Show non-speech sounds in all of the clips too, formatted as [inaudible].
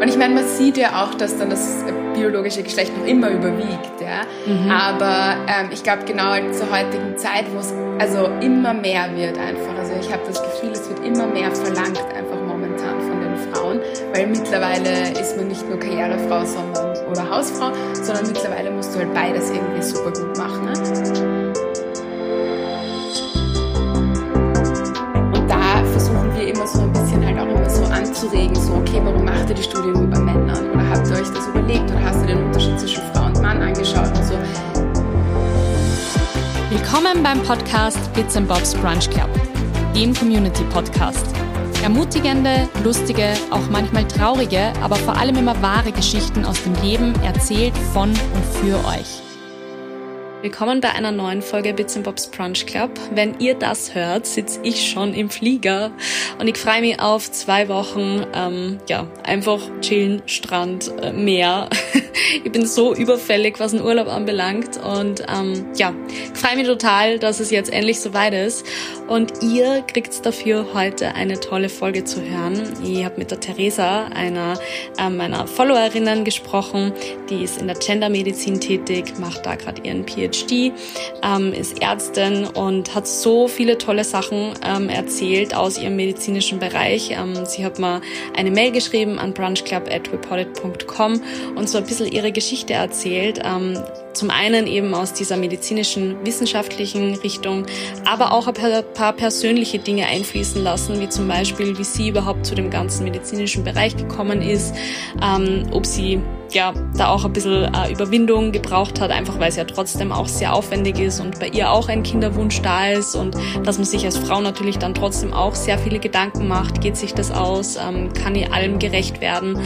Und ich meine, man sieht ja auch, dass dann das biologische Geschlecht noch immer überwiegt, ja. Mhm. Aber ähm, ich glaube genau zur heutigen Zeit, wo es also immer mehr wird einfach. Also ich habe das Gefühl, es wird immer mehr verlangt einfach momentan von den Frauen, weil mittlerweile ist man nicht nur Karrierefrau, sondern oder Hausfrau, sondern mittlerweile musst du halt beides irgendwie super gut machen. Ne? Anzuregen, so, okay, warum macht ihr die Studie nur bei Männern? Oder habt ihr euch das überlegt? Oder hast du den Unterschied zwischen Frau und Mann angeschaut und so? Willkommen beim Podcast Bits and Bobs Brunch Club, dem Community Podcast. Ermutigende, lustige, auch manchmal traurige, aber vor allem immer wahre Geschichten aus dem Leben erzählt von und für euch. Willkommen bei einer neuen Folge Bits Bobs Brunch Club. Wenn ihr das hört, sitze ich schon im Flieger und ich freue mich auf zwei Wochen, ähm, ja, einfach chillen, Strand, äh, Meer. [laughs] ich bin so überfällig, was den Urlaub anbelangt und ähm, ja, freue mich total, dass es jetzt endlich soweit ist und ihr kriegt dafür heute eine tolle Folge zu hören. Ich habe mit der Theresa, einer äh, meiner Followerinnen, gesprochen. Die ist in der Gendermedizin tätig, macht da gerade ihren PhD PhD, ähm, ist Ärztin und hat so viele tolle Sachen ähm, erzählt aus ihrem medizinischen Bereich. Ähm, sie hat mal eine Mail geschrieben an brunchclub.reported.com und so ein bisschen ihre Geschichte erzählt. Ähm, zum einen eben aus dieser medizinischen, wissenschaftlichen Richtung, aber auch ein paar persönliche Dinge einfließen lassen, wie zum Beispiel, wie sie überhaupt zu dem ganzen medizinischen Bereich gekommen ist, ähm, ob sie ja da auch ein bisschen äh, Überwindung gebraucht hat, einfach weil es ja trotzdem auch sehr aufwendig ist und bei ihr auch ein Kinderwunsch da ist und dass man sich als Frau natürlich dann trotzdem auch sehr viele Gedanken macht, geht sich das aus, ähm, kann ich allem gerecht werden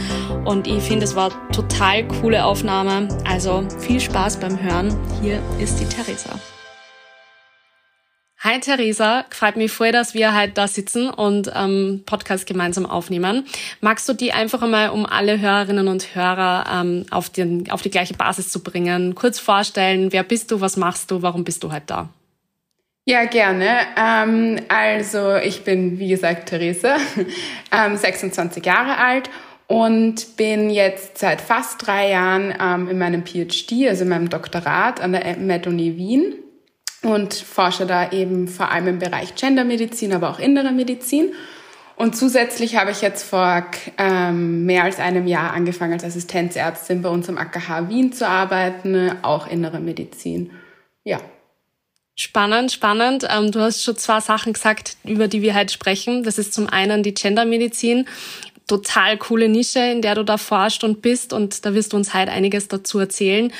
und ich finde, es war total coole Aufnahme, also viel Spaß beim Hören. Hier ist die Theresa. Hi Theresa, freut mich voll, dass wir heute da sitzen und ähm, Podcast gemeinsam aufnehmen. Magst du die einfach einmal, um alle Hörerinnen und Hörer ähm, auf, den, auf die gleiche Basis zu bringen, kurz vorstellen, wer bist du, was machst du, warum bist du heute da? Ja, gerne. Ähm, also ich bin, wie gesagt, Theresa, [laughs] ähm, 26 Jahre alt und bin jetzt seit fast drei Jahren ähm, in meinem PhD, also in meinem Doktorat an der Med-Uni Wien und forsche da eben vor allem im Bereich Gendermedizin, aber auch innere Medizin. Und zusätzlich habe ich jetzt vor ähm, mehr als einem Jahr angefangen, als Assistenzärztin bei uns am AKH Wien zu arbeiten, auch innere Medizin. Ja. Spannend, spannend. Ähm, du hast schon zwei Sachen gesagt, über die wir heute sprechen. Das ist zum einen die Gendermedizin. Total coole Nische, in der du da forscht und bist. Und da wirst du uns heute einiges dazu erzählen.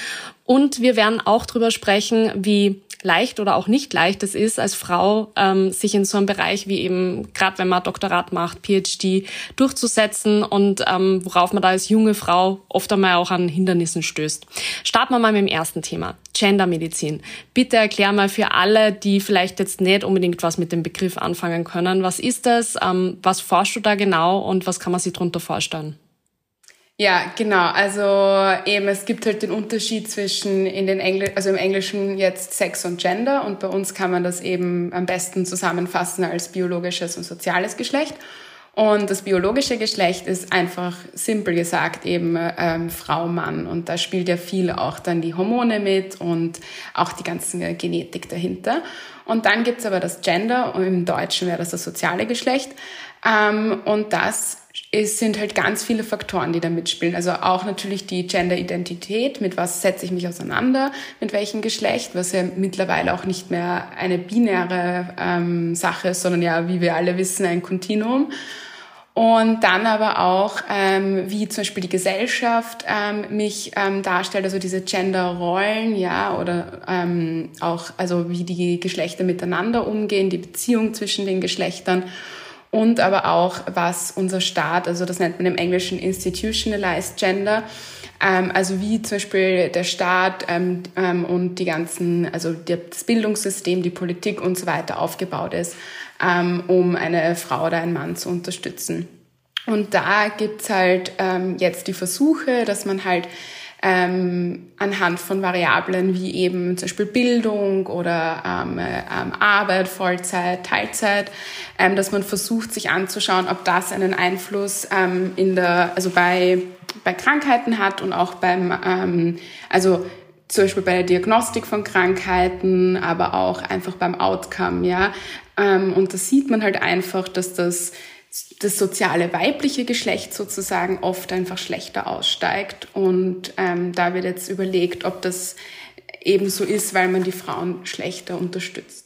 Und wir werden auch drüber sprechen, wie leicht oder auch nicht leicht es ist, als Frau ähm, sich in so einem Bereich wie eben, gerade wenn man Doktorat macht, PhD, durchzusetzen und ähm, worauf man da als junge Frau oft einmal auch an Hindernissen stößt. Starten wir mal mit dem ersten Thema, Gendermedizin. Bitte erklär mal für alle, die vielleicht jetzt nicht unbedingt was mit dem Begriff anfangen können, was ist das, ähm, was forschst du da genau und was kann man sich darunter vorstellen? Ja, genau. Also eben, es gibt halt den Unterschied zwischen in den Engl also im Englischen jetzt Sex und Gender und bei uns kann man das eben am besten zusammenfassen als biologisches und soziales Geschlecht. Und das biologische Geschlecht ist einfach simpel gesagt eben ähm, Frau, Mann. Und da spielt ja viel auch dann die Hormone mit und auch die ganze Genetik dahinter. Und dann gibt's aber das Gender, und im Deutschen wäre das das soziale Geschlecht. Ähm, und das es sind halt ganz viele Faktoren, die da mitspielen. Also auch natürlich die Gender-Identität, mit was setze ich mich auseinander, mit welchem Geschlecht, was ja mittlerweile auch nicht mehr eine binäre ähm, Sache ist, sondern ja, wie wir alle wissen, ein Kontinuum. Und dann aber auch, ähm, wie zum Beispiel die Gesellschaft ähm, mich ähm, darstellt, also diese Gender-Rollen, ja, oder ähm, auch, also wie die Geschlechter miteinander umgehen, die Beziehung zwischen den Geschlechtern und aber auch, was unser Staat, also das nennt man im Englischen Institutionalized Gender, ähm, also wie zum Beispiel der Staat ähm, ähm, und die ganzen, also das Bildungssystem, die Politik und so weiter aufgebaut ist, um eine Frau oder einen Mann zu unterstützen. Und da gibt's halt jetzt die Versuche, dass man halt ähm, anhand von Variablen wie eben zum Beispiel Bildung oder ähm, ähm, Arbeit, Vollzeit, Teilzeit, ähm, dass man versucht, sich anzuschauen, ob das einen Einfluss ähm, in der, also bei, bei Krankheiten hat und auch beim, also zum Beispiel bei der Diagnostik von Krankheiten, aber auch einfach beim Outcome, ja. Und da sieht man halt einfach, dass das das soziale weibliche Geschlecht sozusagen oft einfach schlechter aussteigt. Und ähm, da wird jetzt überlegt, ob das eben so ist, weil man die Frauen schlechter unterstützt.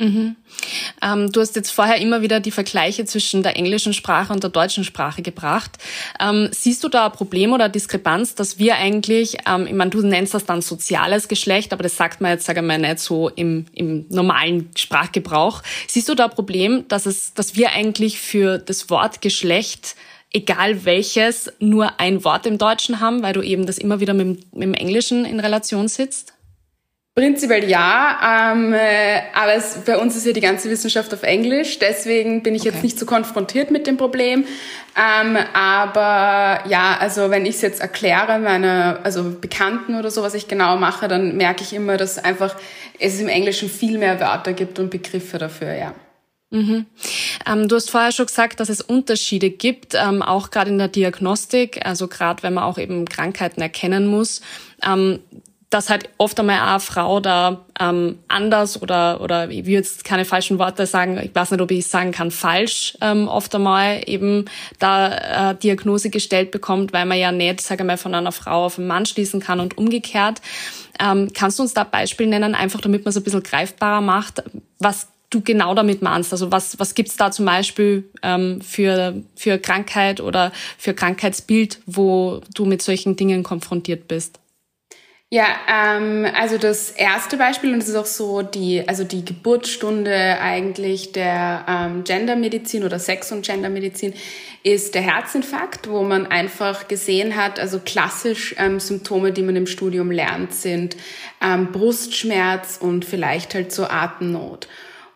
Mhm. Ähm, du hast jetzt vorher immer wieder die Vergleiche zwischen der englischen Sprache und der deutschen Sprache gebracht. Ähm, siehst du da ein Problem oder Diskrepanz, dass wir eigentlich, ähm, ich meine, du nennst das dann soziales Geschlecht, aber das sagt man jetzt, sage ich mal, nicht so im, im normalen Sprachgebrauch. Siehst du da ein Problem, dass es, dass wir eigentlich für das Wort Geschlecht egal welches, nur ein Wort im Deutschen haben, weil du eben das immer wieder mit, mit dem Englischen in Relation sitzt? Prinzipiell ja, ähm, äh, aber es, bei uns ist ja die ganze Wissenschaft auf Englisch, deswegen bin ich okay. jetzt nicht so konfrontiert mit dem Problem. Ähm, aber ja, also wenn ich es jetzt erkläre, meine also Bekannten oder so, was ich genau mache, dann merke ich immer, dass einfach es im Englischen viel mehr Wörter gibt und Begriffe dafür, ja. Mhm. Ähm, du hast vorher schon gesagt, dass es Unterschiede gibt, ähm, auch gerade in der Diagnostik, also gerade wenn man auch eben Krankheiten erkennen muss. Ähm, dass halt oft einmal eine Frau da ähm, anders oder oder ich will jetzt keine falschen Worte sagen, ich weiß nicht, ob ich sagen kann, falsch ähm, oft einmal eben da äh, Diagnose gestellt bekommt, weil man ja nicht, sage ich mal, von einer Frau auf einen Mann schließen kann und umgekehrt. Ähm, kannst du uns da Beispiel nennen, einfach damit man es ein bisschen greifbarer macht, was du genau damit meinst? Also was, was gibt's da zum Beispiel ähm, für, für Krankheit oder für Krankheitsbild, wo du mit solchen Dingen konfrontiert bist? Ja, ähm, also das erste Beispiel, und das ist auch so die, also die Geburtsstunde eigentlich der ähm, Gendermedizin oder Sex- und Gendermedizin, ist der Herzinfarkt, wo man einfach gesehen hat, also klassisch ähm, Symptome, die man im Studium lernt, sind ähm, Brustschmerz und vielleicht halt so Atemnot.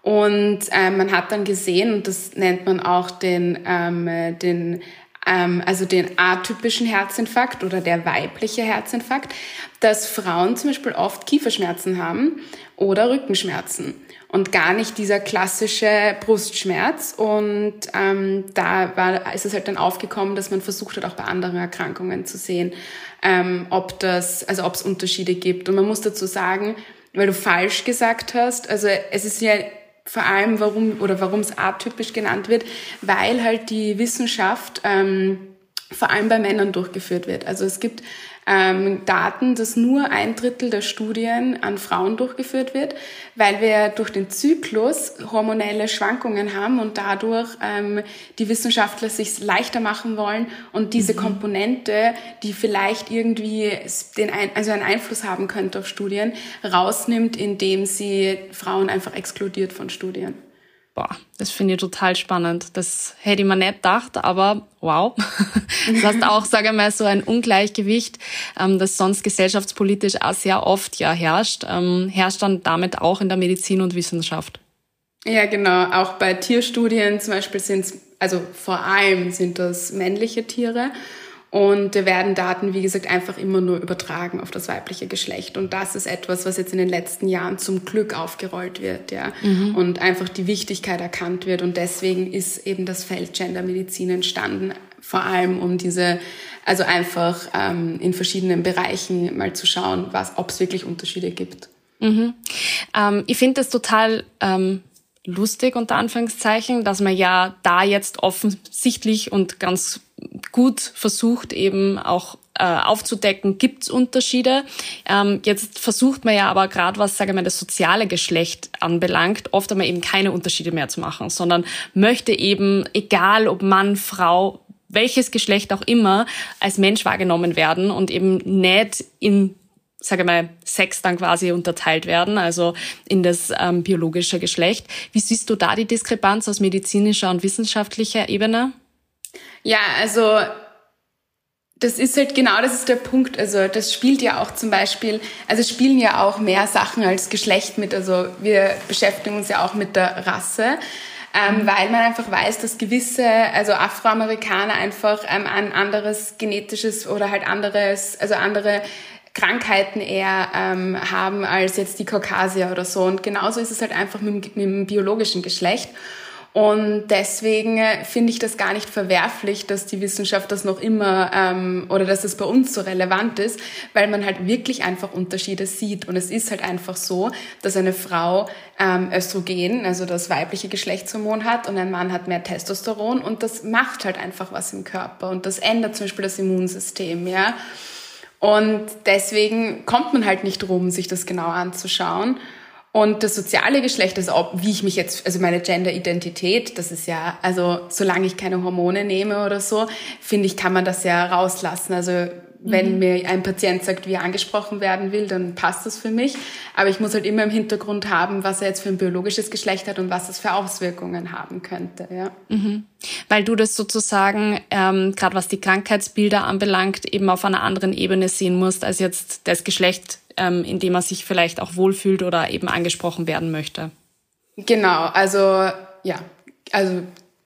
Und ähm, man hat dann gesehen, und das nennt man auch den, ähm, den also den atypischen Herzinfarkt oder der weibliche Herzinfarkt, dass Frauen zum Beispiel oft Kieferschmerzen haben oder Rückenschmerzen und gar nicht dieser klassische Brustschmerz. Und ähm, da war, ist es halt dann aufgekommen, dass man versucht hat, auch bei anderen Erkrankungen zu sehen, ähm, ob das, also ob es Unterschiede gibt. Und man muss dazu sagen, weil du falsch gesagt hast, also es ist ja vor allem warum oder warum es atypisch genannt wird, weil halt die Wissenschaft ähm, vor allem bei Männern durchgeführt wird. Also es gibt ähm, Daten, dass nur ein Drittel der Studien an Frauen durchgeführt wird, weil wir durch den Zyklus hormonelle Schwankungen haben und dadurch ähm, die Wissenschaftler sich leichter machen wollen und diese mhm. Komponente, die vielleicht irgendwie den ein, also einen Einfluss haben könnte auf Studien, rausnimmt, indem sie Frauen einfach exkludiert von Studien. Boah, das finde ich total spannend. Das hätte ich mir nicht gedacht, aber wow. [laughs] Das heißt auch, sage ich mal, so ein Ungleichgewicht, ähm, das sonst gesellschaftspolitisch auch sehr oft ja herrscht, ähm, herrscht dann damit auch in der Medizin und Wissenschaft. Ja, genau. Auch bei Tierstudien zum Beispiel sind es, also vor allem sind das männliche Tiere. Und da werden Daten, wie gesagt, einfach immer nur übertragen auf das weibliche Geschlecht. Und das ist etwas, was jetzt in den letzten Jahren zum Glück aufgerollt wird, ja. Mhm. Und einfach die Wichtigkeit erkannt wird. Und deswegen ist eben das Feld Gendermedizin entstanden. Vor allem um diese, also einfach ähm, in verschiedenen Bereichen mal zu schauen, was, ob es wirklich Unterschiede gibt. Mhm. Ähm, ich finde das total ähm, lustig, unter Anführungszeichen, dass man ja da jetzt offensichtlich und ganz gut versucht eben auch äh, aufzudecken, gibt's Unterschiede. Ähm, jetzt versucht man ja aber gerade, was sage ich mal das soziale Geschlecht anbelangt, oft einmal eben keine Unterschiede mehr zu machen, sondern möchte eben, egal ob Mann, Frau, welches Geschlecht auch immer, als Mensch wahrgenommen werden und eben nicht in sage mal, Sex dann quasi unterteilt werden, also in das ähm, biologische Geschlecht. Wie siehst du da die Diskrepanz aus medizinischer und wissenschaftlicher Ebene? Ja, also das ist halt genau, das ist der Punkt. Also das spielt ja auch zum Beispiel, also spielen ja auch mehr Sachen als Geschlecht mit. Also wir beschäftigen uns ja auch mit der Rasse. ähm, mhm. weil man einfach weiß, dass gewisse, also Afroamerikaner einfach ähm, ein anderes genetisches oder halt anderes, also andere Krankheiten eher ähm, haben als jetzt die Kaukasier oder so. Und genauso ist es halt einfach mit, mit dem biologischen Geschlecht. Und deswegen äh, finde ich das gar nicht verwerflich, dass die Wissenschaft das noch immer ähm, oder dass es bei uns so relevant ist, weil man halt wirklich einfach Unterschiede sieht. Und es ist halt einfach so, dass eine Frau ähm, Östrogen, also das weibliche Geschlechtshormon hat und ein Mann hat mehr Testosteron und das macht halt einfach was im Körper und das ändert zum Beispiel das Immunsystem, ja. Und deswegen kommt man halt nicht drum, sich das genau anzuschauen. Und das soziale Geschlecht, also wie ich mich jetzt, also meine Gender-Identität, das ist ja, also solange ich keine Hormone nehme oder so, finde ich, kann man das ja rauslassen. Also wenn mhm. mir ein Patient sagt, wie er angesprochen werden will, dann passt das für mich. Aber ich muss halt immer im Hintergrund haben, was er jetzt für ein biologisches Geschlecht hat und was es für Auswirkungen haben könnte. Ja. Mhm. Weil du das sozusagen, ähm, gerade was die Krankheitsbilder anbelangt, eben auf einer anderen Ebene sehen musst, als jetzt das Geschlecht, ähm, in dem er sich vielleicht auch wohlfühlt oder eben angesprochen werden möchte. Genau, also ja, also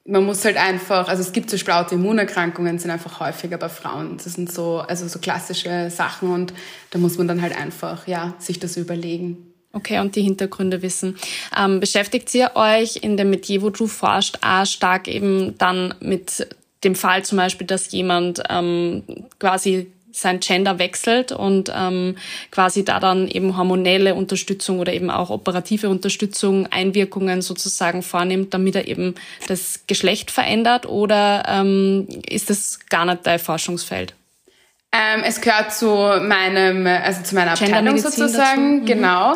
man muss halt einfach, also es gibt so Autoimmunerkrankungen, sind einfach häufiger bei Frauen. Das sind so, also so klassische Sachen und da muss man dann halt einfach, ja, sich das überlegen. Okay, und die Hintergründe wissen. Ähm, beschäftigt ihr euch in dem Metier, wo du forscht, auch stark eben dann mit dem Fall zum Beispiel, dass jemand ähm, quasi sein Gender wechselt und ähm, quasi da dann eben hormonelle Unterstützung oder eben auch operative Unterstützung, Einwirkungen sozusagen vornimmt, damit er eben das Geschlecht verändert oder ähm, ist das gar nicht dein Forschungsfeld? Ähm, es gehört zu meinem, also zu meiner Abteilung sozusagen, mhm. genau.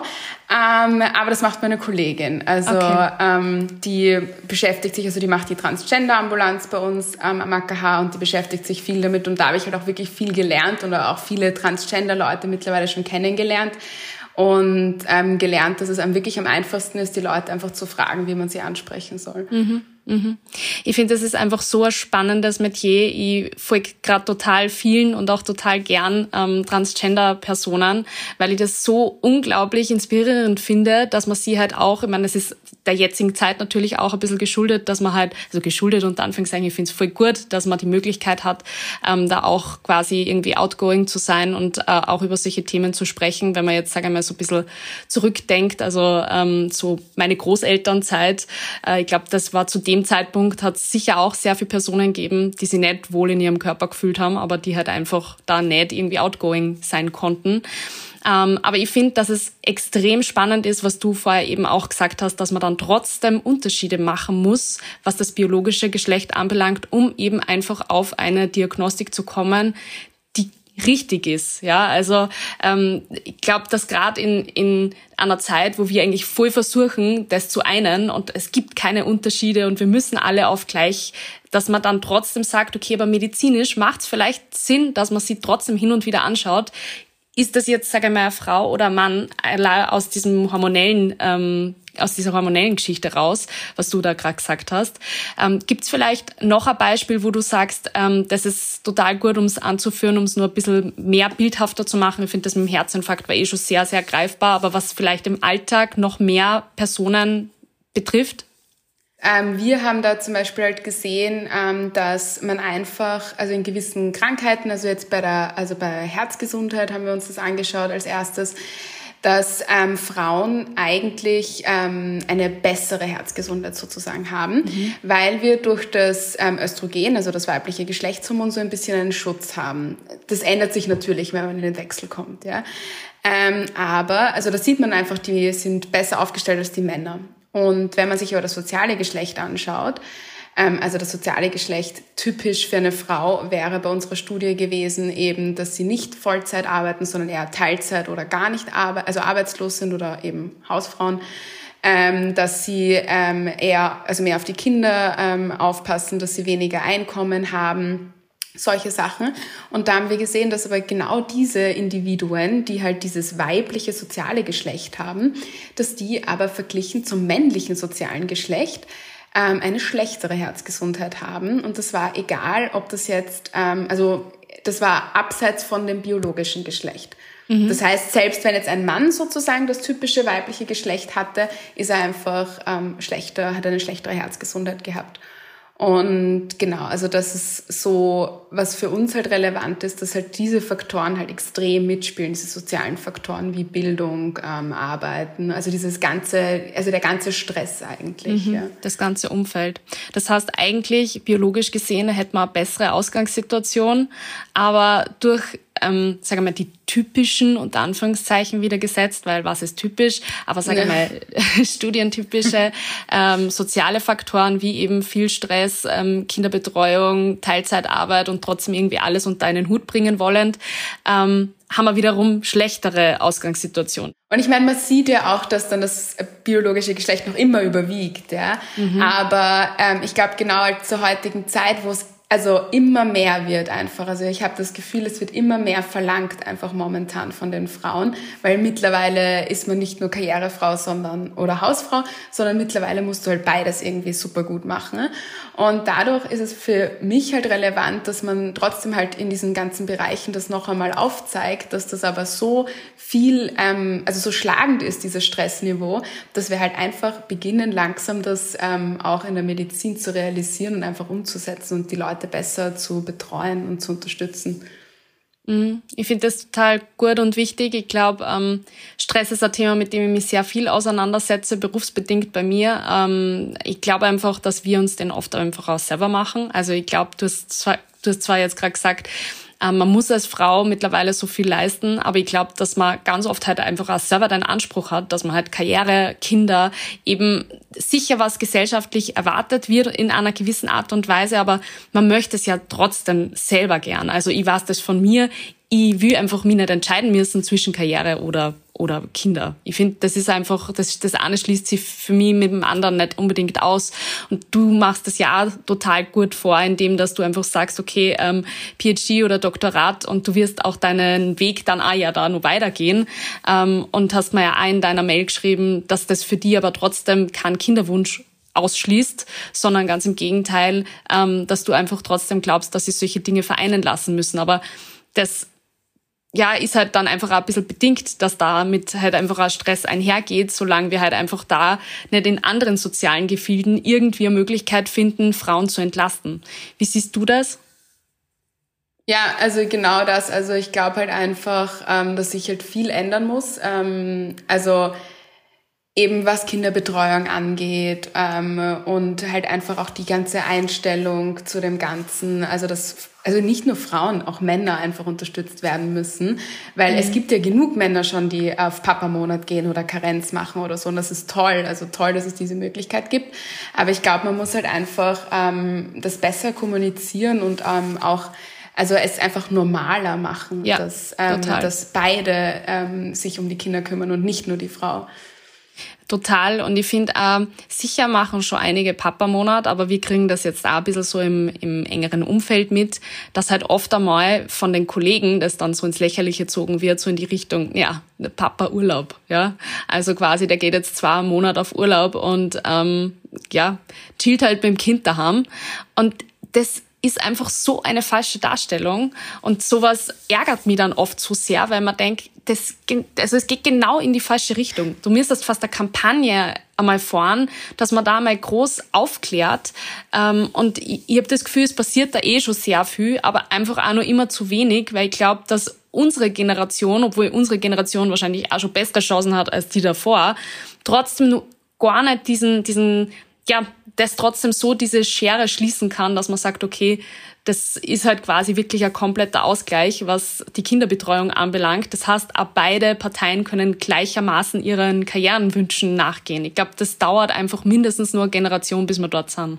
Ähm, aber das macht meine Kollegin. Also okay. ähm, die beschäftigt sich, also die macht die Transgender-Ambulanz bei uns am AKH und die beschäftigt sich viel damit und da habe ich halt auch wirklich viel gelernt und auch viele Transgender-Leute mittlerweile schon kennengelernt und ähm, gelernt, dass es einem wirklich am einfachsten ist, die Leute einfach zu fragen, wie man sie ansprechen soll. Mhm. Mhm. Ich finde, das ist einfach so ein spannendes Metier. Ich folge gerade total vielen und auch total gern ähm, Transgender-Personen, weil ich das so unglaublich inspirierend finde, dass man sie halt auch, ich meine, es ist der jetzigen Zeit natürlich auch ein bisschen geschuldet, dass man halt, also geschuldet und Anführungszeichen, ich finde es voll gut, dass man die Möglichkeit hat, ähm, da auch quasi irgendwie outgoing zu sein und äh, auch über solche Themen zu sprechen, wenn man jetzt, sagen wir mal, so ein bisschen zurückdenkt, also ähm, so meine Großelternzeit, äh, ich glaube, das war zu dem Zeitpunkt, hat es sicher auch sehr viele Personen gegeben, die sich nicht wohl in ihrem Körper gefühlt haben, aber die halt einfach da nicht irgendwie outgoing sein konnten. Ähm, aber ich finde, dass es extrem spannend ist, was du vorher eben auch gesagt hast, dass man dann trotzdem Unterschiede machen muss, was das biologische Geschlecht anbelangt, um eben einfach auf eine Diagnostik zu kommen, richtig ist. Ja, also ähm, ich glaube, dass gerade in, in einer Zeit, wo wir eigentlich voll versuchen, das zu einen und es gibt keine Unterschiede und wir müssen alle auf gleich, dass man dann trotzdem sagt, okay, aber medizinisch macht es vielleicht Sinn, dass man sie trotzdem hin und wieder anschaut ist das jetzt, sage ich mal, Frau oder Mann aus diesem hormonellen, ähm, aus dieser hormonellen Geschichte raus, was du da gerade gesagt hast. Ähm, Gibt es vielleicht noch ein Beispiel, wo du sagst, ähm, das ist total gut, um es anzuführen, um es nur ein bisschen mehr bildhafter zu machen? Ich finde, das mit dem Herzinfarkt war eh schon sehr, sehr greifbar, aber was vielleicht im Alltag noch mehr Personen betrifft? Ähm, wir haben da zum Beispiel halt gesehen, ähm, dass man einfach, also in gewissen Krankheiten, also jetzt bei der, also bei Herzgesundheit haben wir uns das angeschaut als erstes, dass ähm, Frauen eigentlich ähm, eine bessere Herzgesundheit sozusagen haben, mhm. weil wir durch das ähm, Östrogen, also das weibliche Geschlechtshormon, so ein bisschen einen Schutz haben. Das ändert sich natürlich, wenn man in den Wechsel kommt, ja. Ähm, aber, also da sieht man einfach, die sind besser aufgestellt als die Männer. Und wenn man sich aber das soziale Geschlecht anschaut, also das soziale Geschlecht typisch für eine Frau wäre bei unserer Studie gewesen eben, dass sie nicht Vollzeit arbeiten, sondern eher Teilzeit oder gar nicht arbeiten, also arbeitslos sind oder eben Hausfrauen. Ähm, dass sie ähm, eher, also mehr auf die Kinder ähm, aufpassen, dass sie weniger Einkommen haben, solche Sachen. Und da haben wir gesehen, dass aber genau diese Individuen, die halt dieses weibliche soziale Geschlecht haben, dass die aber verglichen zum männlichen sozialen Geschlecht ähm, eine schlechtere Herzgesundheit haben. Und das war egal, ob das jetzt, ähm, also das war abseits von dem biologischen Geschlecht. Mhm. Das heißt, selbst wenn jetzt ein Mann sozusagen das typische weibliche Geschlecht hatte, ist er einfach ähm, schlechter, hat eine schlechtere Herzgesundheit gehabt. Und genau, also das ist so, was für uns halt relevant ist, dass halt diese Faktoren halt extrem mitspielen, diese sozialen Faktoren wie Bildung, ähm, Arbeiten, also dieses ganze, also der ganze Stress eigentlich. Mhm, ja. Das ganze Umfeld. Das heißt, eigentlich biologisch gesehen hätte man eine bessere Ausgangssituation, aber durch ähm, sagen wir mal, die typischen, unter Anführungszeichen, wieder gesetzt, weil was ist typisch, aber sagen wir mal, [laughs] studientypische ähm, soziale Faktoren wie eben viel Stress, ähm, Kinderbetreuung, Teilzeitarbeit und trotzdem irgendwie alles unter einen Hut bringen wollend, ähm, haben wir wiederum schlechtere Ausgangssituationen. Und ich meine, man sieht ja auch, dass dann das biologische Geschlecht noch immer überwiegt, ja. Mhm. Aber ähm, ich glaube, genau zur heutigen Zeit, wo es also immer mehr wird einfach. Also ich habe das Gefühl, es wird immer mehr verlangt einfach momentan von den Frauen, weil mittlerweile ist man nicht nur Karrierefrau, sondern oder Hausfrau, sondern mittlerweile musst du halt beides irgendwie super gut machen. Und dadurch ist es für mich halt relevant, dass man trotzdem halt in diesen ganzen Bereichen das noch einmal aufzeigt, dass das aber so viel, ähm, also so schlagend ist, dieses Stressniveau, dass wir halt einfach beginnen, langsam das ähm, auch in der Medizin zu realisieren und einfach umzusetzen und die Leute besser zu betreuen und zu unterstützen. Mhm. Ich finde das total gut und wichtig. Ich glaube, ähm, Stress ist ein Thema, mit dem ich mich sehr viel auseinandersetze, berufsbedingt bei mir. Ähm, ich glaube einfach, dass wir uns den oft einfach auch selber machen. Also ich glaube, du du hast zwar jetzt gerade gesagt, ähm, man muss als Frau mittlerweile so viel leisten, aber ich glaube, dass man ganz oft halt einfach auch selber den Anspruch hat, dass man halt Karriere, Kinder, eben sicher was gesellschaftlich erwartet wird in einer gewissen Art und Weise, aber man möchte es ja trotzdem selber gern. Also ich weiß das von mir, ich will einfach mich nicht entscheiden müssen zwischen Karriere oder oder Kinder. Ich finde, das ist einfach, das, das eine schließt sich für mich mit dem anderen nicht unbedingt aus. Und du machst das ja total gut vor, indem dass du einfach sagst, okay, ähm, PhD oder Doktorat und du wirst auch deinen Weg dann auch ja da noch weitergehen. Ähm, und hast mir ja auch in deiner Mail geschrieben, dass das für die aber trotzdem kein Kinderwunsch ausschließt, sondern ganz im Gegenteil, ähm, dass du einfach trotzdem glaubst, dass sie solche Dinge vereinen lassen müssen. Aber das ja, ist halt dann einfach ein bisschen bedingt, dass da mit halt einfach ein Stress einhergeht, solange wir halt einfach da nicht in anderen sozialen Gefilden irgendwie eine Möglichkeit finden, Frauen zu entlasten. Wie siehst du das? Ja, also genau das. Also ich glaube halt einfach, ähm, dass sich halt viel ändern muss. Ähm, also eben was Kinderbetreuung angeht ähm, und halt einfach auch die ganze Einstellung zu dem Ganzen, also das also nicht nur Frauen, auch Männer einfach unterstützt werden müssen, weil mhm. es gibt ja genug Männer schon, die auf Papa-Monat gehen oder Karenz machen oder so und das ist toll, also toll, dass es diese Möglichkeit gibt, aber ich glaube, man muss halt einfach ähm, das besser kommunizieren und ähm, auch also es einfach normaler machen, ja, dass, ähm, dass beide ähm, sich um die Kinder kümmern und nicht nur die Frau. Total. Und ich finde, äh, sicher machen schon einige Papa-Monat, aber wir kriegen das jetzt auch ein bisschen so im, im engeren Umfeld mit, dass halt oft einmal von den Kollegen das dann so ins Lächerliche gezogen wird, so in die Richtung, ja, Papa-Urlaub, ja. Also quasi, der geht jetzt zwei Monate auf Urlaub und ähm, ja, chillt halt beim Kind daheim. Und das ist einfach so eine falsche Darstellung und sowas ärgert mich dann oft so sehr, weil man denkt, das, also es geht genau in die falsche Richtung. Du müsstest fast eine Kampagne einmal fahren, dass man da mal groß aufklärt ähm, und ich, ich habe das Gefühl, es passiert da eh schon sehr viel, aber einfach auch nur immer zu wenig, weil ich glaube, dass unsere Generation, obwohl unsere Generation wahrscheinlich auch schon bessere Chancen hat als die davor, trotzdem nur gar nicht diesen, diesen ja, das trotzdem so diese Schere schließen kann, dass man sagt, okay, das ist halt quasi wirklich ein kompletter Ausgleich, was die Kinderbetreuung anbelangt. Das heißt, beide Parteien können gleichermaßen ihren Karrierenwünschen nachgehen. Ich glaube, das dauert einfach mindestens nur eine Generation, bis wir dort sind.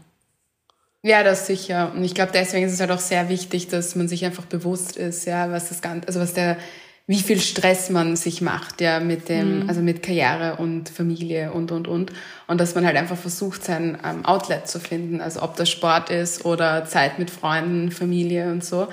Ja, das sicher. Und ich glaube, deswegen ist es halt auch sehr wichtig, dass man sich einfach bewusst ist, ja, was das Ganze, also was der wie viel Stress man sich macht, ja, mit dem, mhm. also mit Karriere und Familie und, und, und. Und dass man halt einfach versucht, sein ähm, Outlet zu finden. Also ob das Sport ist oder Zeit mit Freunden, Familie und so.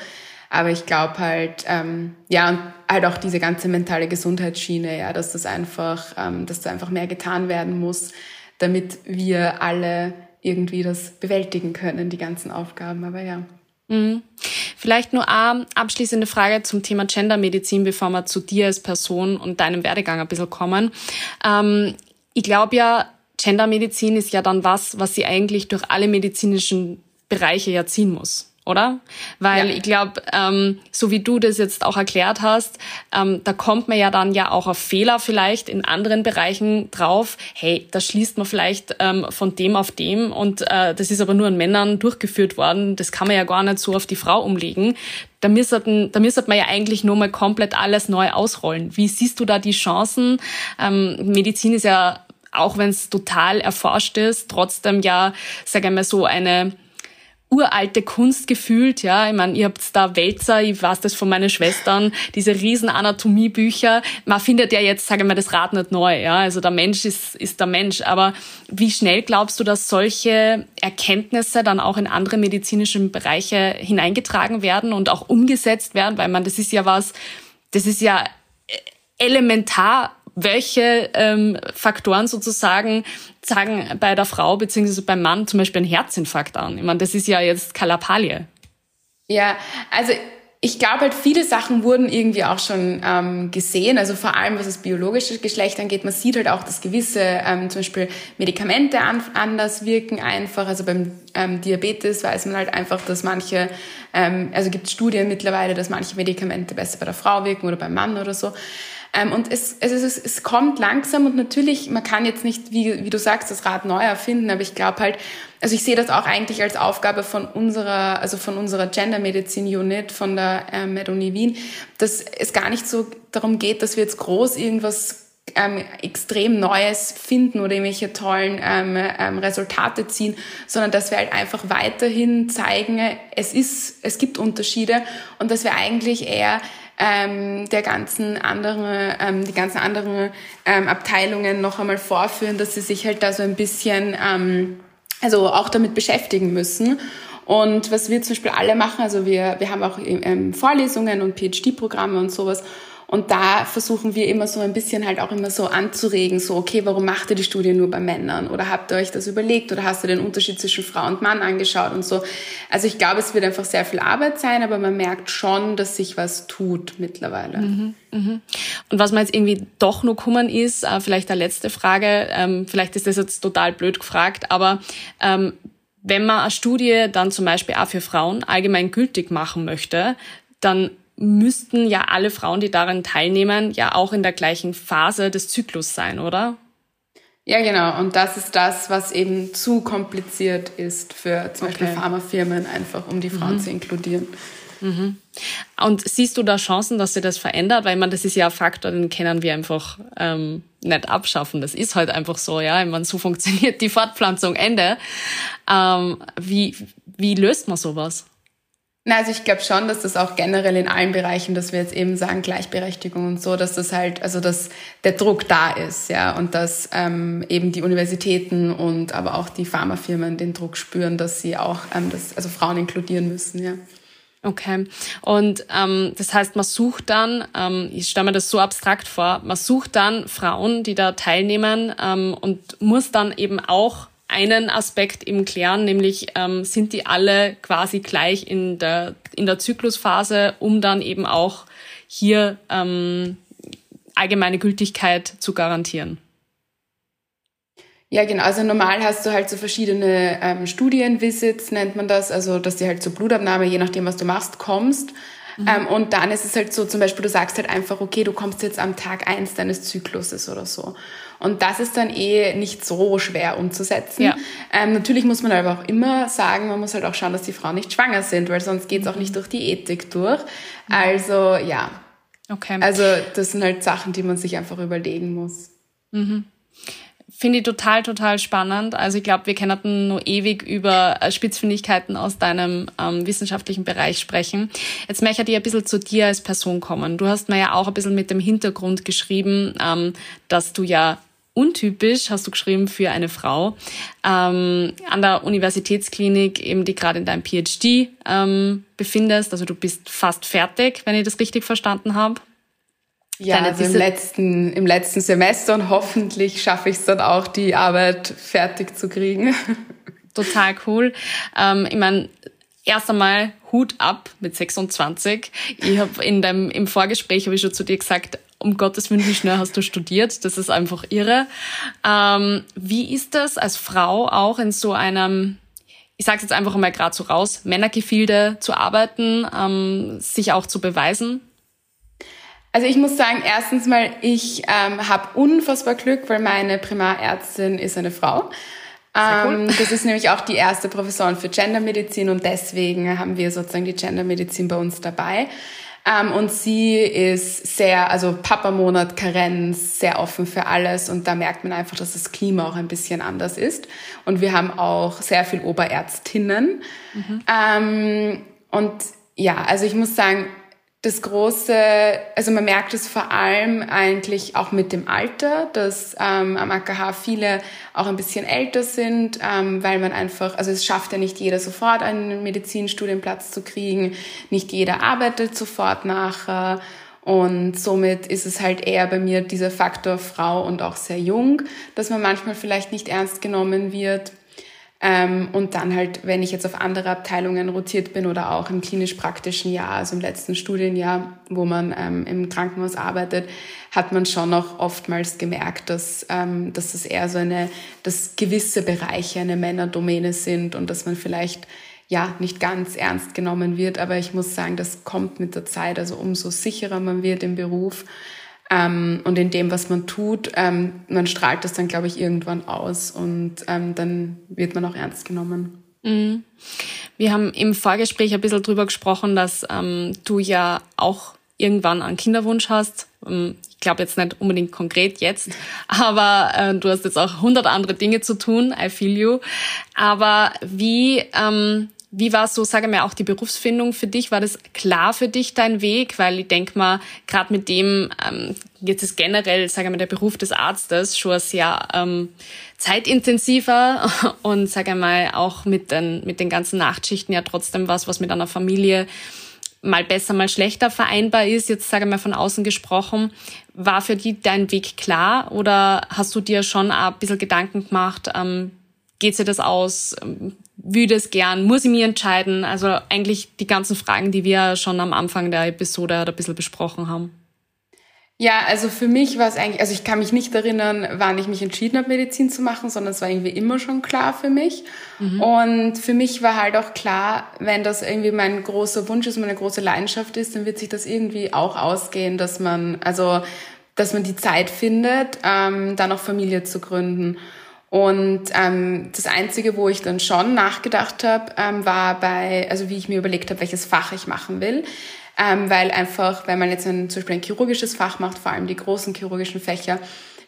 Aber ich glaube halt, ähm, ja, und halt auch diese ganze mentale Gesundheitsschiene, ja, dass das einfach, ähm, dass da einfach mehr getan werden muss, damit wir alle irgendwie das bewältigen können, die ganzen Aufgaben. Aber ja. Mhm. Vielleicht nur eine abschließende Frage zum Thema Gendermedizin, bevor wir zu dir als Person und deinem Werdegang ein bisschen kommen. Ähm, ich glaube ja, Gendermedizin ist ja dann was, was sie eigentlich durch alle medizinischen Bereiche ja ziehen muss oder? Weil ja. ich glaube, ähm, so wie du das jetzt auch erklärt hast, ähm, da kommt man ja dann ja auch auf Fehler vielleicht in anderen Bereichen drauf. Hey, da schließt man vielleicht ähm, von dem auf dem und äh, das ist aber nur an Männern durchgeführt worden. Das kann man ja gar nicht so auf die Frau umlegen. Da müsste, da müsste man ja eigentlich nur mal komplett alles neu ausrollen. Wie siehst du da die Chancen? Ähm, Medizin ist ja auch wenn es total erforscht ist, trotzdem ja, sage ich mal so, eine uralte Kunst gefühlt, ja. Ich meine, ihr habt da Wälzer, ich weiß das von meinen Schwestern, diese riesen Anatomiebücher. Man findet ja jetzt, sage ich mal, das Rad nicht neu, ja. Also der Mensch ist, ist der Mensch. Aber wie schnell glaubst du, dass solche Erkenntnisse dann auch in andere medizinische Bereiche hineingetragen werden und auch umgesetzt werden? Weil man, das ist ja was, das ist ja elementar welche ähm, Faktoren sozusagen sagen bei der Frau beziehungsweise beim Mann zum Beispiel einen Herzinfarkt an. Ich meine, das ist ja jetzt Kalapalie. Ja, also ich glaube halt, viele Sachen wurden irgendwie auch schon ähm, gesehen, also vor allem was das biologische Geschlecht angeht. Man sieht halt auch, dass gewisse ähm, zum Beispiel Medikamente an, anders wirken einfach. Also beim ähm, Diabetes weiß man halt einfach, dass manche, ähm, also gibt Studien mittlerweile, dass manche Medikamente besser bei der Frau wirken oder beim Mann oder so. Ähm, und es, es, es, es kommt langsam und natürlich, man kann jetzt nicht, wie, wie du sagst, das Rad neu erfinden, aber ich glaube halt, also ich sehe das auch eigentlich als Aufgabe von unserer, also von unserer Gender Medicine Unit, von der äh, MedUni Wien, dass es gar nicht so darum geht, dass wir jetzt groß irgendwas ähm, extrem Neues finden oder irgendwelche tollen ähm, ähm, Resultate ziehen, sondern dass wir halt einfach weiterhin zeigen, es ist, es gibt Unterschiede und dass wir eigentlich eher ähm, der ganzen anderen, ähm, die ganzen anderen ähm, Abteilungen noch einmal vorführen, dass sie sich halt da so ein bisschen, ähm, also auch damit beschäftigen müssen. Und was wir zum Beispiel alle machen, also wir, wir haben auch ähm, Vorlesungen und PhD-Programme und sowas. Und da versuchen wir immer so ein bisschen halt auch immer so anzuregen, so, okay, warum macht ihr die Studie nur bei Männern? Oder habt ihr euch das überlegt? Oder hast du den Unterschied zwischen Frau und Mann angeschaut und so? Also ich glaube, es wird einfach sehr viel Arbeit sein, aber man merkt schon, dass sich was tut mittlerweile. Mhm, mh. Und was man jetzt irgendwie doch noch kommen ist, äh, vielleicht eine letzte Frage, ähm, vielleicht ist das jetzt total blöd gefragt, aber ähm, wenn man eine Studie dann zum Beispiel auch für Frauen allgemein gültig machen möchte, dann müssten ja alle Frauen, die daran teilnehmen, ja auch in der gleichen Phase des Zyklus sein, oder? Ja, genau. Und das ist das, was eben zu kompliziert ist für zum okay. Beispiel Pharmafirmen, einfach um die Frauen mhm. zu inkludieren. Mhm. Und siehst du da Chancen, dass sich das verändert? Weil meine, das ist ja ein Faktor, den können wir einfach ähm, nicht abschaffen. Das ist halt einfach so, ja. Ich meine, so funktioniert die Fortpflanzung. Ende. Ähm, wie, wie löst man sowas? Na, also ich glaube schon, dass das auch generell in allen Bereichen, dass wir jetzt eben sagen Gleichberechtigung und so, dass das halt, also dass der Druck da ist, ja, und dass ähm, eben die Universitäten und aber auch die Pharmafirmen den Druck spüren, dass sie auch, ähm, das, also Frauen inkludieren müssen, ja. Okay. Und ähm, das heißt, man sucht dann, ähm, ich stelle mir das so abstrakt vor, man sucht dann Frauen, die da teilnehmen ähm, und muss dann eben auch einen Aspekt eben klären, nämlich ähm, sind die alle quasi gleich in der, in der Zyklusphase, um dann eben auch hier ähm, allgemeine Gültigkeit zu garantieren. Ja, genau. Also normal hast du halt so verschiedene ähm, Studienvisits, nennt man das, also dass du halt zur Blutabnahme, je nachdem, was du machst, kommst. Mhm. Ähm, und dann ist es halt so, zum Beispiel, du sagst halt einfach, okay, du kommst jetzt am Tag eins deines Zykluses oder so. Und das ist dann eh nicht so schwer umzusetzen. Ja. Ähm, natürlich muss man aber auch immer sagen, man muss halt auch schauen, dass die Frauen nicht schwanger sind, weil sonst geht es auch nicht durch die Ethik durch. Also ja. Okay. Also das sind halt Sachen, die man sich einfach überlegen muss. Mhm. Finde ich total, total spannend. Also ich glaube, wir können nur ewig über äh, Spitzfindigkeiten aus deinem ähm, wissenschaftlichen Bereich sprechen. Jetzt möchte ich ein bisschen zu dir als Person kommen. Du hast mir ja auch ein bisschen mit dem Hintergrund geschrieben, ähm, dass du ja untypisch, hast du geschrieben, für eine Frau. Ähm, an der Universitätsklinik, eben die gerade in deinem PhD ähm, befindest. Also du bist fast fertig, wenn ich das richtig verstanden habe. Ja, also im letzten, im letzten Semester und hoffentlich schaffe ich es dann auch, die Arbeit fertig zu kriegen. [laughs] Total cool. Ähm, ich meine, erst einmal Hut ab mit 26. Ich habe in deinem im Vorgespräch habe ich schon zu dir gesagt, um Gottes Willen, wie schnell hast du studiert? Das ist einfach irre. Ähm, wie ist das als Frau auch in so einem ich sage jetzt einfach mal gerade so raus, Männergefilde zu arbeiten, ähm, sich auch zu beweisen? Also ich muss sagen, erstens mal, ich ähm, habe unfassbar Glück, weil meine Primarärztin ist eine Frau. Cool. Ähm, das ist nämlich auch die erste Professorin für Gendermedizin und deswegen haben wir sozusagen die Gendermedizin bei uns dabei. Ähm, und sie ist sehr, also Papa-Monat, Karenz, sehr offen für alles und da merkt man einfach, dass das Klima auch ein bisschen anders ist. Und wir haben auch sehr viel Oberärztinnen. Mhm. Ähm, und ja, also ich muss sagen, das große, also man merkt es vor allem eigentlich auch mit dem Alter, dass ähm, am AKH viele auch ein bisschen älter sind, ähm, weil man einfach, also es schafft ja nicht jeder sofort einen Medizinstudienplatz zu kriegen, nicht jeder arbeitet sofort nachher. Und somit ist es halt eher bei mir dieser Faktor Frau und auch sehr jung, dass man manchmal vielleicht nicht ernst genommen wird. Ähm, und dann halt, wenn ich jetzt auf andere Abteilungen rotiert bin oder auch im klinisch-praktischen Jahr, also im letzten Studienjahr, wo man ähm, im Krankenhaus arbeitet, hat man schon auch oftmals gemerkt, dass, ähm, dass es eher so eine, dass gewisse Bereiche eine Männerdomäne sind und dass man vielleicht ja nicht ganz ernst genommen wird. Aber ich muss sagen, das kommt mit der Zeit. Also umso sicherer man wird im Beruf, ähm, und in dem, was man tut, ähm, man strahlt das dann, glaube ich, irgendwann aus und ähm, dann wird man auch ernst genommen. Mhm. Wir haben im Vorgespräch ein bisschen drüber gesprochen, dass ähm, du ja auch irgendwann einen Kinderwunsch hast. Ähm, ich glaube jetzt nicht unbedingt konkret jetzt, [laughs] aber äh, du hast jetzt auch hundert andere Dinge zu tun. I feel you. Aber wie ähm, wie war so, sage mal, auch die Berufsfindung für dich? War das klar für dich dein Weg? Weil ich denke mal, gerade mit dem, ähm, jetzt ist generell, sage mal, der Beruf des Arztes schon sehr ähm, zeitintensiver [laughs] und sage mal auch mit den, mit den ganzen Nachtschichten ja trotzdem was, was mit einer Familie mal besser, mal schlechter vereinbar ist, jetzt sage mal von außen gesprochen. War für dich dein Weg klar oder hast du dir schon ein bisschen Gedanken gemacht, ähm, geht dir das aus? Würde es gern, muss ich mir entscheiden? Also eigentlich die ganzen Fragen, die wir schon am Anfang der Episode ein bisschen besprochen haben. Ja, also für mich war es eigentlich, also ich kann mich nicht erinnern, wann ich mich entschieden habe, Medizin zu machen, sondern es war irgendwie immer schon klar für mich. Mhm. Und für mich war halt auch klar, wenn das irgendwie mein großer Wunsch ist, meine große Leidenschaft ist, dann wird sich das irgendwie auch ausgehen, dass man, also, dass man die Zeit findet, ähm, dann auch Familie zu gründen. Und ähm, das Einzige, wo ich dann schon nachgedacht habe, ähm, war bei, also wie ich mir überlegt habe, welches Fach ich machen will. Ähm, weil einfach, wenn man jetzt ein, zum Beispiel ein chirurgisches Fach macht, vor allem die großen chirurgischen Fächer,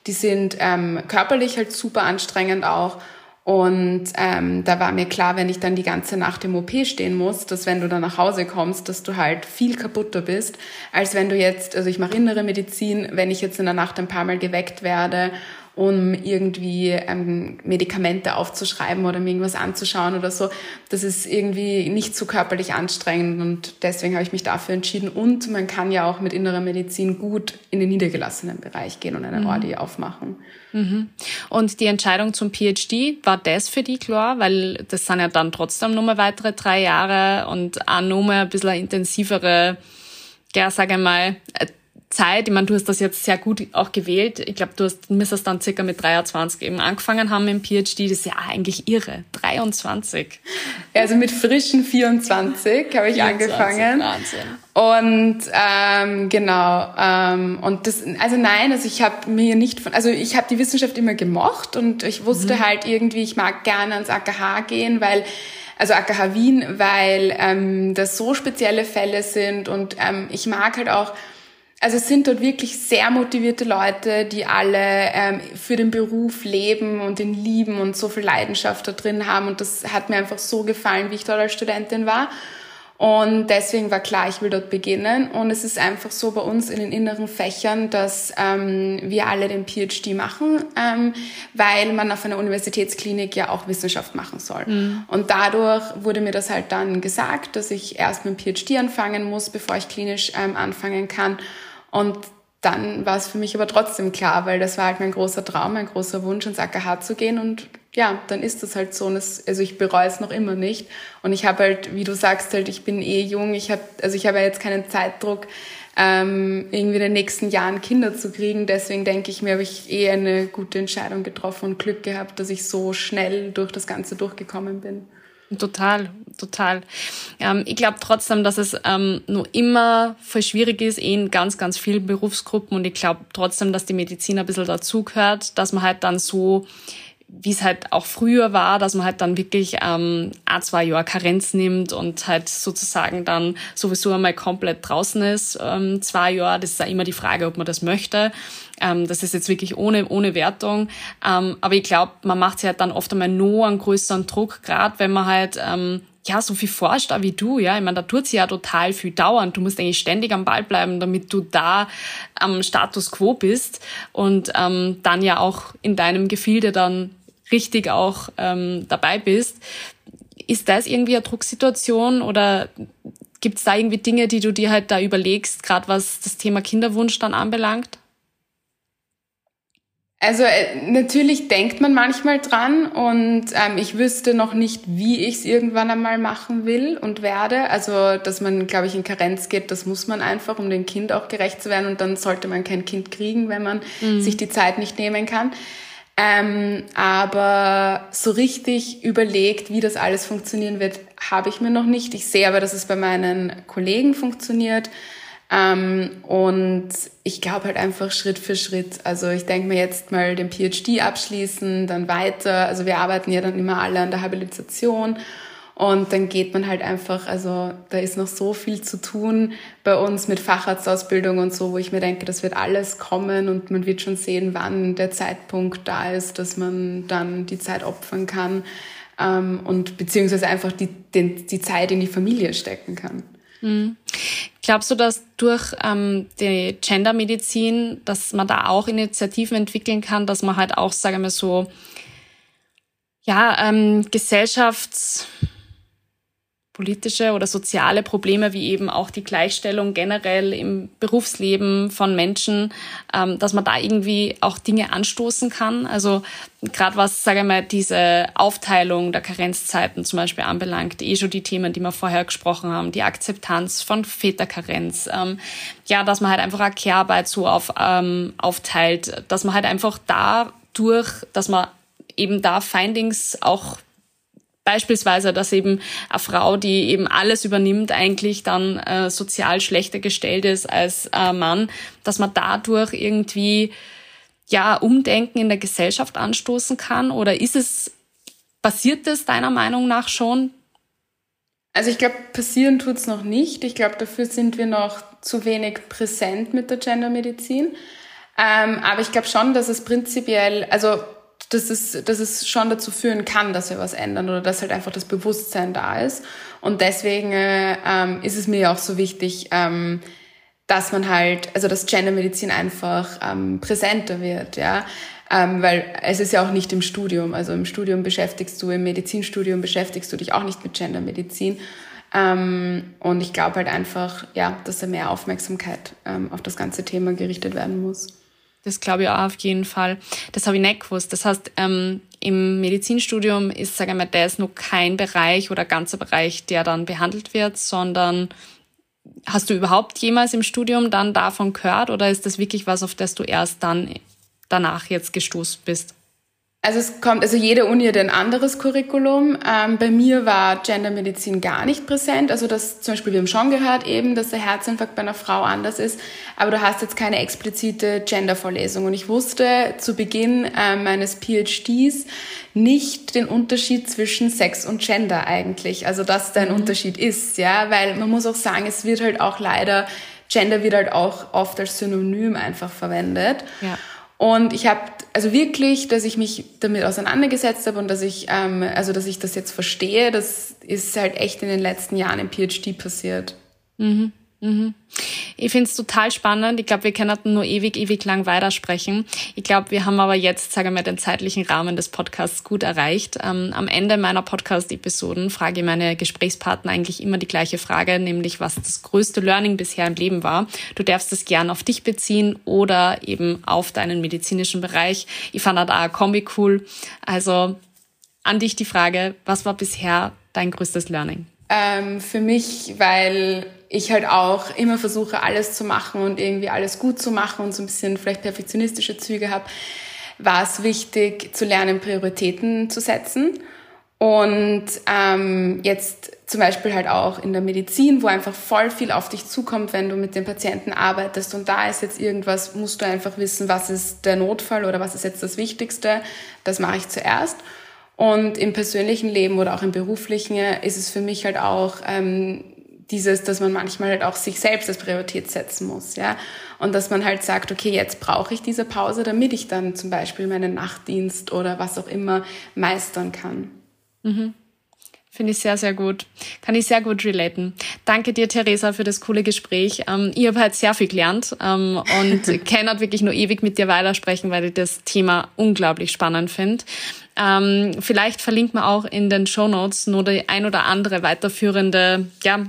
die sind ähm, körperlich halt super anstrengend auch. Und ähm, da war mir klar, wenn ich dann die ganze Nacht im OP stehen muss, dass wenn du dann nach Hause kommst, dass du halt viel kaputter bist, als wenn du jetzt, also ich mache innere Medizin, wenn ich jetzt in der Nacht ein paar Mal geweckt werde um irgendwie ähm, Medikamente aufzuschreiben oder mir irgendwas anzuschauen oder so. Das ist irgendwie nicht so körperlich anstrengend und deswegen habe ich mich dafür entschieden. Und man kann ja auch mit innerer Medizin gut in den niedergelassenen Bereich gehen und eine mhm. Ordi aufmachen. Mhm. Und die Entscheidung zum PhD, war das für dich klar? Weil das sind ja dann trotzdem nochmal weitere drei Jahre und auch nochmal ein bisschen intensivere, ja, sage ich mal, Zeit, ich meine, du hast das jetzt sehr gut auch gewählt. Ich glaube, du hast, müsstest dann circa mit 23 eben angefangen haben im PhD. Das ist ja eigentlich irre. 23. Also mit frischen 24 habe ich 24, angefangen. Wahnsinn. Und ähm, genau. Ähm, und das, also nein, also ich habe mir nicht von, also ich habe die Wissenschaft immer gemocht und ich wusste mhm. halt irgendwie, ich mag gerne ans AKH gehen, weil also AKH Wien, weil ähm, das so spezielle Fälle sind und ähm, ich mag halt auch also es sind dort wirklich sehr motivierte Leute, die alle ähm, für den Beruf leben und den lieben und so viel Leidenschaft da drin haben. Und das hat mir einfach so gefallen, wie ich dort als Studentin war. Und deswegen war klar, ich will dort beginnen. Und es ist einfach so bei uns in den inneren Fächern, dass ähm, wir alle den PhD machen, ähm, weil man auf einer Universitätsklinik ja auch Wissenschaft machen soll. Mhm. Und dadurch wurde mir das halt dann gesagt, dass ich erst mit dem PhD anfangen muss, bevor ich klinisch ähm, anfangen kann. Und dann war es für mich aber trotzdem klar, weil das war halt mein großer Traum, mein großer Wunsch, ins AKH zu gehen und ja, dann ist das halt so. Und es, also ich bereue es noch immer nicht. Und ich habe halt, wie du sagst, halt, ich bin eh jung. Ich habe, also ich habe ja jetzt keinen Zeitdruck, ähm, irgendwie in den nächsten Jahren Kinder zu kriegen. Deswegen denke ich mir, habe ich eh eine gute Entscheidung getroffen und Glück gehabt, dass ich so schnell durch das Ganze durchgekommen bin. Total, total. Ähm, ich glaube trotzdem, dass es ähm, nur immer voll schwierig ist in ganz, ganz vielen Berufsgruppen und ich glaube trotzdem, dass die Medizin ein bisschen dazugehört, dass man halt dann so wie es halt auch früher war, dass man halt dann wirklich ähm, ein, zwei Jahre Karenz nimmt und halt sozusagen dann sowieso einmal komplett draußen ist, ähm, zwei Jahre. Das ist ja immer die Frage, ob man das möchte. Ähm, das ist jetzt wirklich ohne, ohne Wertung. Ähm, aber ich glaube, man macht sich halt dann oft einmal nur einen größeren Druck, gerade wenn man halt ähm, ja, so viel forscht auch wie du, ja. Ich meine, da tut sie ja total viel dauern. Du musst eigentlich ständig am Ball bleiben, damit du da am Status quo bist und ähm, dann ja auch in deinem Gefilde dann richtig auch ähm, dabei bist. Ist das irgendwie eine Drucksituation oder gibt es da irgendwie Dinge, die du dir halt da überlegst, gerade was das Thema Kinderwunsch dann anbelangt? Also äh, natürlich denkt man manchmal dran und ähm, ich wüsste noch nicht, wie ich es irgendwann einmal machen will und werde. Also dass man, glaube ich, in Karenz geht, das muss man einfach, um dem Kind auch gerecht zu werden und dann sollte man kein Kind kriegen, wenn man mhm. sich die Zeit nicht nehmen kann. Ähm, aber so richtig überlegt, wie das alles funktionieren wird, habe ich mir noch nicht. Ich sehe aber, dass es bei meinen Kollegen funktioniert. Ähm, und ich glaube halt einfach Schritt für Schritt. Also ich denke mir jetzt mal den PhD abschließen, dann weiter. Also wir arbeiten ja dann immer alle an der Habilitation und dann geht man halt einfach, also da ist noch so viel zu tun bei uns mit Facharztausbildung und so, wo ich mir denke, das wird alles kommen und man wird schon sehen, wann der Zeitpunkt da ist, dass man dann die Zeit opfern kann ähm, und beziehungsweise einfach die, den, die Zeit in die Familie stecken kann. Mhm. Glaubst du, dass durch ähm, die Gendermedizin, dass man da auch Initiativen entwickeln kann, dass man halt auch, sagen wir so, ja, ähm, Gesellschafts politische oder soziale Probleme wie eben auch die Gleichstellung generell im Berufsleben von Menschen, ähm, dass man da irgendwie auch Dinge anstoßen kann. Also gerade was, sage ich mal, diese Aufteilung der Karenzzeiten zum Beispiel anbelangt, eh schon die Themen, die wir vorher gesprochen haben, die Akzeptanz von Väterkarenz, ähm, ja, dass man halt einfach eine Care-Arbeit so auf, ähm, aufteilt, dass man halt einfach dadurch, dass man eben da Findings auch Beispielsweise, dass eben eine Frau, die eben alles übernimmt, eigentlich dann äh, sozial schlechter gestellt ist als ein Mann, dass man dadurch irgendwie ja Umdenken in der Gesellschaft anstoßen kann? Oder ist es, passiert das deiner Meinung nach schon? Also ich glaube, passieren tut's noch nicht. Ich glaube, dafür sind wir noch zu wenig präsent mit der Gendermedizin. Ähm, aber ich glaube schon, dass es prinzipiell, also dass es, dass es schon dazu führen kann, dass wir was ändern oder dass halt einfach das Bewusstsein da ist. Und deswegen äh, ähm, ist es mir auch so wichtig, ähm, dass man halt, also dass Gendermedizin einfach ähm, präsenter wird, ja. Ähm, weil es ist ja auch nicht im Studium. Also im Studium beschäftigst du, im Medizinstudium beschäftigst du dich auch nicht mit Gendermedizin. Ähm, und ich glaube halt einfach, ja, dass da mehr Aufmerksamkeit ähm, auf das ganze Thema gerichtet werden muss. Das glaube ich auch auf jeden Fall. Das habe ich nicht gewusst. Das heißt, ähm, im Medizinstudium ist, sage ich mal, das noch kein Bereich oder ganzer Bereich, der dann behandelt wird, sondern hast du überhaupt jemals im Studium dann davon gehört oder ist das wirklich was, auf das du erst dann danach jetzt gestoßen bist? Also es kommt, also jede Uni hat ein anderes Curriculum. Ähm, bei mir war Gendermedizin gar nicht präsent. Also das zum Beispiel, wir haben schon gehört eben, dass der Herzinfarkt bei einer Frau anders ist, aber du hast jetzt keine explizite Gender-Vorlesung. Und ich wusste zu Beginn äh, meines PhDs nicht den Unterschied zwischen Sex und Gender eigentlich. Also dass da ein mhm. Unterschied ist, ja, weil man muss auch sagen, es wird halt auch leider Gender wird halt auch oft als Synonym einfach verwendet. Ja. Und ich habe also wirklich, dass ich mich damit auseinandergesetzt habe und dass ich ähm, also dass ich das jetzt verstehe, das ist halt echt in den letzten Jahren im PhD passiert. Mhm. Mhm. Ich finde es total spannend. Ich glaube, wir können nur ewig, ewig lang weitersprechen. Ich glaube, wir haben aber jetzt, sagen wir, den zeitlichen Rahmen des Podcasts gut erreicht. Ähm, am Ende meiner Podcast-Episoden frage ich meine Gesprächspartner eigentlich immer die gleiche Frage, nämlich was das größte Learning bisher im Leben war. Du darfst es gern auf dich beziehen oder eben auf deinen medizinischen Bereich. Ich fand da auch Kombi cool. Also an dich die Frage, was war bisher dein größtes Learning? Ähm, für mich, weil ich halt auch immer versuche, alles zu machen und irgendwie alles gut zu machen und so ein bisschen vielleicht perfektionistische Züge habe, war es wichtig zu lernen, Prioritäten zu setzen. Und ähm, jetzt zum Beispiel halt auch in der Medizin, wo einfach voll viel auf dich zukommt, wenn du mit den Patienten arbeitest und da ist jetzt irgendwas, musst du einfach wissen, was ist der Notfall oder was ist jetzt das Wichtigste. Das mache ich zuerst. Und im persönlichen Leben oder auch im beruflichen ist es für mich halt auch ähm, dieses, dass man manchmal halt auch sich selbst als Priorität setzen muss, ja. Und dass man halt sagt, okay, jetzt brauche ich diese Pause, damit ich dann zum Beispiel meinen Nachtdienst oder was auch immer meistern kann. Mhm. Finde ich sehr, sehr gut. Kann ich sehr gut relaten. Danke dir, Theresa, für das coole Gespräch. Ähm, ich habe halt sehr viel gelernt ähm, und [laughs] kann halt wirklich nur ewig mit dir weitersprechen, weil ich das Thema unglaublich spannend finde. Ähm, vielleicht verlinkt man auch in den Show Notes nur die ein oder andere weiterführende ja,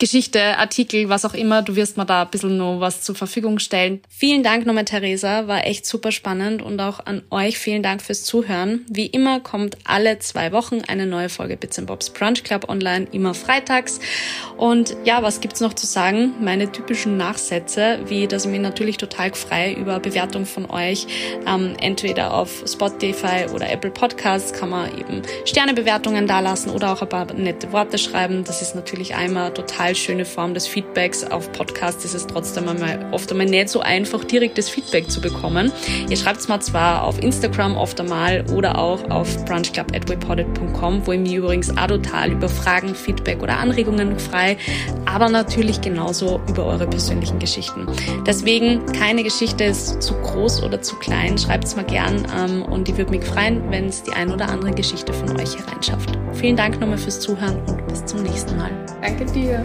Geschichte, Artikel, was auch immer. Du wirst mir da ein bisschen noch was zur Verfügung stellen. Vielen Dank nochmal, Theresa. War echt super spannend und auch an euch vielen Dank fürs Zuhören. Wie immer kommt alle zwei Wochen eine neue Folge Bits Bobs Brunch Club online, immer freitags. Und ja, was gibt's noch zu sagen? Meine typischen Nachsätze, wie dass ich mich natürlich total frei über Bewertung von euch, ähm, entweder auf Spotify oder Apple Podcasts kann man eben Sternebewertungen dalassen oder auch ein paar nette Worte schreiben. Das ist natürlich einmal total total schöne Form des Feedbacks. Auf Podcasts ist es trotzdem einmal, oft einmal nicht so einfach, direktes Feedback zu bekommen. Ihr schreibt es mir zwar auf Instagram oft einmal oder auch auf brunchclub.wepodit.com, wo ich mich übrigens auch total über Fragen, Feedback oder Anregungen frei, aber natürlich genauso über eure persönlichen Geschichten. Deswegen, keine Geschichte ist zu groß oder zu klein. Schreibt es mir gern ähm, und ich würde mich freuen, wenn es die ein oder andere Geschichte von euch hereinschafft. Vielen Dank nochmal fürs Zuhören und bis zum nächsten Mal. Danke dir.